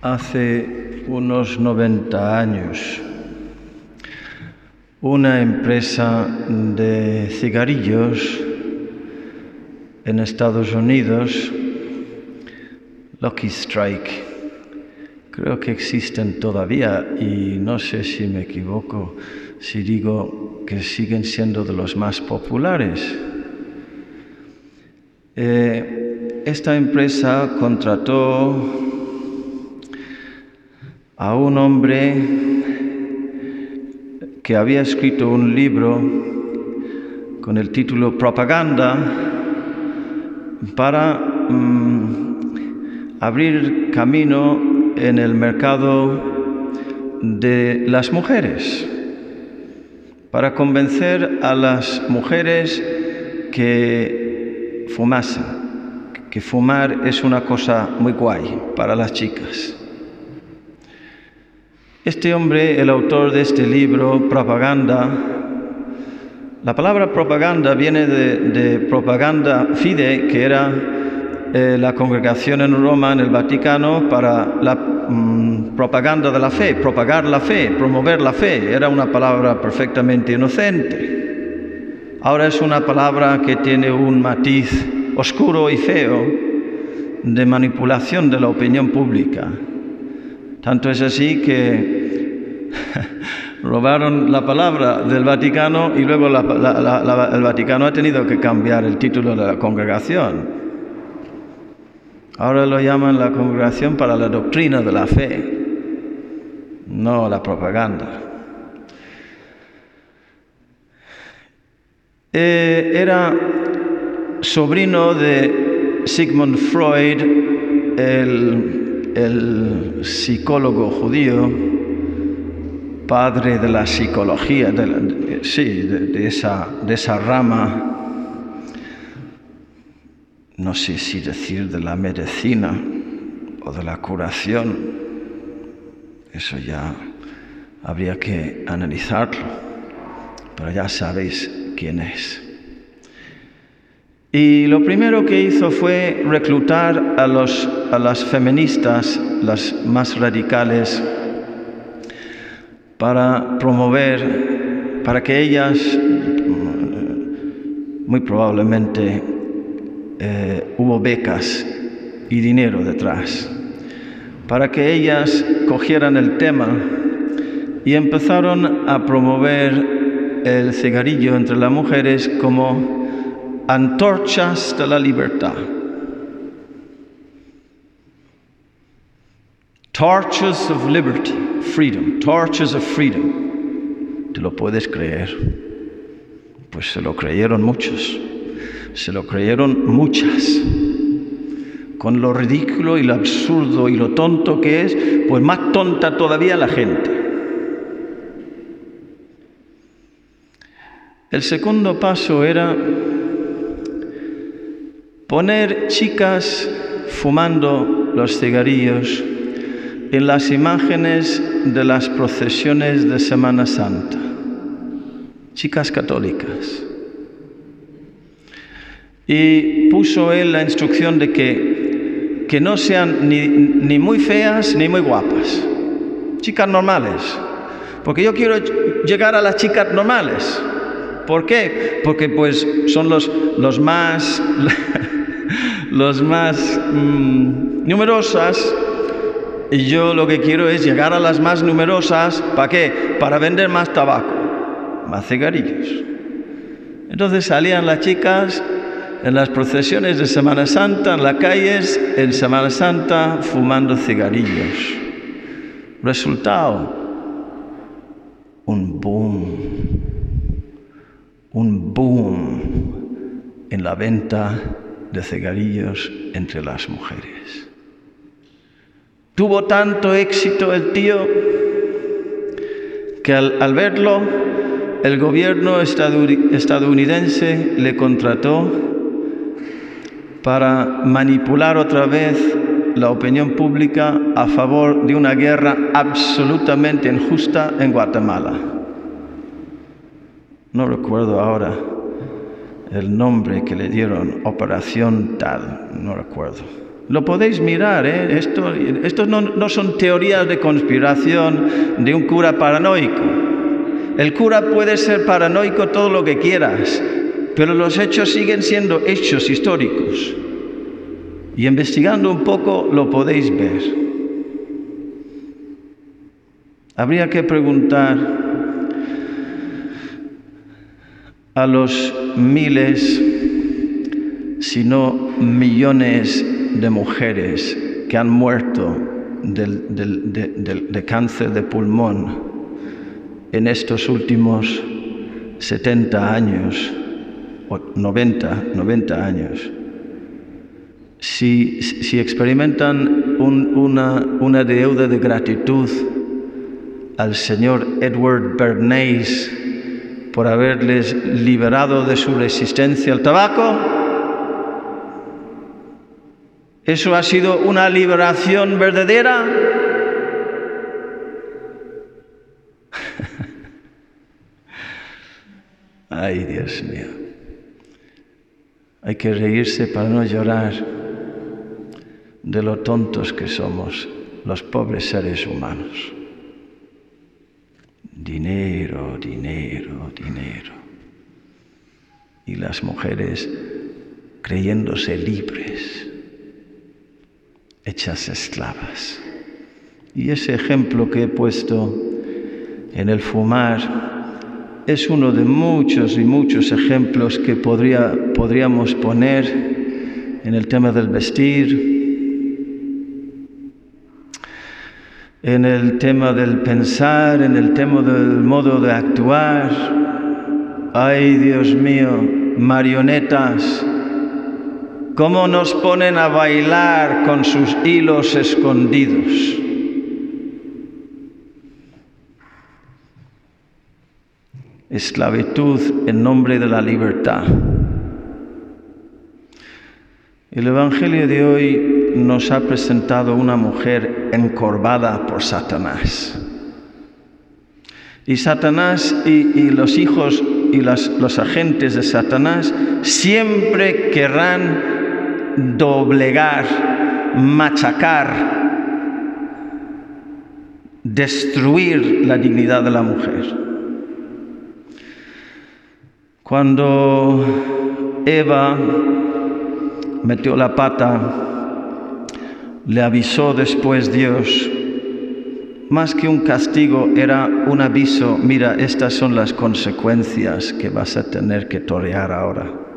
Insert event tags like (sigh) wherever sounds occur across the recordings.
Hace unos 90 años, una empresa de cigarrillos en Estados Unidos, Lucky Strike, creo que existen todavía y no sé si me equivoco si digo que siguen siendo de los más populares. Eh, esta empresa contrató a un hombre que había escrito un libro con el título Propaganda para mm, abrir camino en el mercado de las mujeres, para convencer a las mujeres que fumasen, que fumar es una cosa muy guay para las chicas. Este hombre, el autor de este libro, Propaganda, la palabra propaganda viene de, propaganda fide, que era eh, la congregación en Roma, en el Vaticano, para la mm, propaganda de la fe, propagar la fe, promover la fe. Era una palabra perfectamente inocente. Ahora es una palabra que tiene un matiz oscuro y feo de manipulación de la opinión pública. Tanto es así que (laughs) robaron la palabra del Vaticano y luego el Vaticano ha tenido que cambiar el título de la congregación. Ahora lo llaman la congregación para la doctrina de la fe, no la propaganda. Eh, era sobrino de Sigmund Freud, el psicólogo judío, padre de la psicología, de sí, de, esa, de esa rama, no sé si decir de la medicina o de la curación, eso ya habría que analizarlo, pero ya sabéis quién es. Y lo primero que hizo fue reclutar a, los, a las feministas, las más radicales, para promover, para que ellas, muy probablemente eh, hubo becas y dinero detrás, para que ellas cogieran el tema y empezaron a promover el cigarrillo entre las mujeres como antorchas de la libertad. Torches of liberty, freedom, torches of freedom. ¿Te lo puedes creer? Pues se lo creyeron muchos, se lo creyeron muchas. Con lo ridículo y lo absurdo y lo tonto que es, pues más tonta todavía la gente. El segundo paso era poner chicas fumando los cigarrillos en las imágenes de las procesiones de Semana Santa, chicas católicas. Y puso él la instrucción de que, que no sean ni, ni muy feas ni muy guapas, chicas normales, porque yo quiero llegar a las chicas normales. ¿Por qué? Porque pues son los, los más, (laughs) los más mm, numerosas y yo lo que quiero es llegar a las más numerosas, ¿para qué? Para vender más tabaco, más cigarrillos. Entonces salían las chicas en las procesiones de Semana Santa, en las calles, en Semana Santa, fumando cigarrillos. Resultado, un boom, un boom en la venta de cigarrillos entre las mujeres. Tuvo tanto éxito el tío que al, verlo el gobierno estadounidense le contrató para manipular otra vez la opinión pública a favor de una guerra absolutamente injusta en Guatemala. No recuerdo ahora el nombre que le dieron, operación tal, no recuerdo Lo podéis mirar, ¿eh? Esto, estos no, no son teorías de conspiración de un cura paranoico. El cura puede ser paranoico todo lo que quieras, pero los hechos siguen siendo hechos históricos. Y investigando un poco lo podéis ver. Habría que preguntar a los miles, si no millones de mujeres que han muerto de, cáncer de pulmón en estos últimos 70 años, o 90, 90 años. Si, experimentan una, una deuda de gratitud al señor Edward Bernays por haberles liberado de su resistencia al tabaco, ¿Eso ha sido una liberación verdadera? (laughs) Ay, Dios mío. Hay que reírse para no llorar de lo tontos que somos los pobres seres humanos. Dinero, dinero, dinero. Y las mujeres creyéndose libres hechas esclavas. Y ese ejemplo que he puesto en el fumar es uno de muchos y muchos ejemplos que podría, podríamos poner en el tema del vestir, en el tema del pensar, en el tema del modo de actuar. Ay, Dios mío, marionetas cómo nos ponen a bailar con sus hilos escondidos. Esclavitud en nombre de la libertad. El Evangelio de hoy nos ha presentado una mujer encorvada por Satanás. Y Satanás y, los hijos y los agentes de Satanás siempre querrán doblegar, machacar, destruir la dignidad de la mujer. Cuando Eva metió la pata, le avisó después Dios, más que un castigo era un aviso, mira, estas son las consecuencias que vas a tener que torear ahora.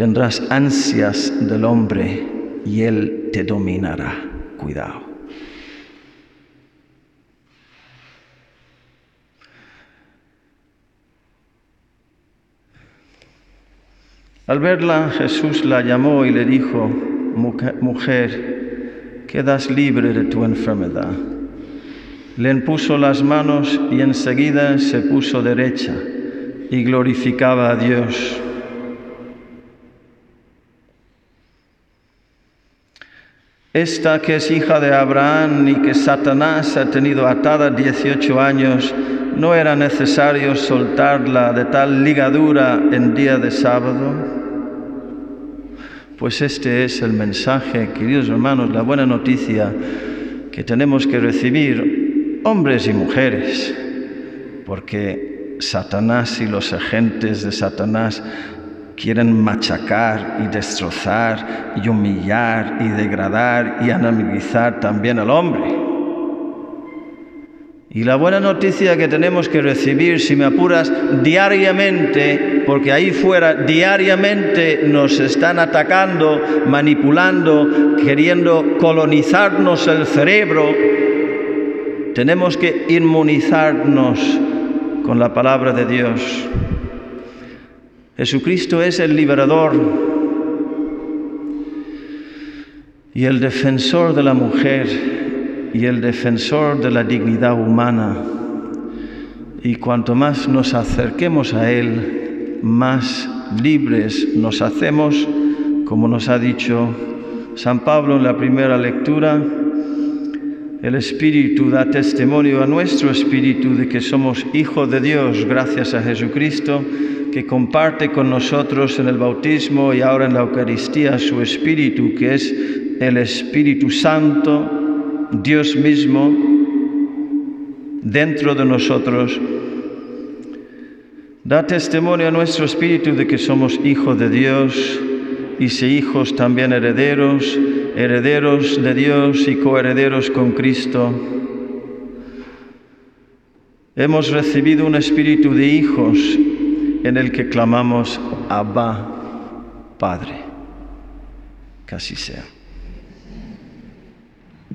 Tendrás ansias del hombre y él te dominará. Cuidado. Al verla, Jesús la llamó y le dijo, mujer, quedas libre de tu enfermedad. Le impuso las manos y enseguida se puso derecha y glorificaba a Dios. Esta que es hija de Abraham y que Satanás ha tenido atada 18 años, ¿no era necesario soltarla de tal ligadura en día de sábado? Pues este es el mensaje, queridos hermanos, la buena noticia que tenemos que recibir hombres y mujeres, porque Satanás y los agentes de Satanás quieren machacar y destrozar y humillar y degradar y animalizar también al hombre. Y la buena noticia que tenemos que recibir, si me apuras, diariamente, porque ahí fuera diariamente nos están atacando, manipulando, queriendo colonizarnos el cerebro, tenemos que inmunizarnos con la palabra de Dios. Jesucristo es el liberador y el defensor de la mujer y el defensor de la dignidad humana. Y cuanto más nos acerquemos a Él, más libres nos hacemos, como nos ha dicho San Pablo en la primera lectura, El Espíritu da testimonio a nuestro espíritu de que somos hijos de Dios gracias a Jesucristo, que comparte con nosotros en el bautismo y ahora en la Eucaristía su Espíritu, que es el Espíritu Santo, Dios mismo, dentro de nosotros. Da testimonio a nuestro espíritu de que somos hijos de Dios y si hijos también herederos, herederos de Dios y coherederos con Cristo. Hemos recibido un espíritu de hijos en el que clamamos Abba, Padre. Que así sea.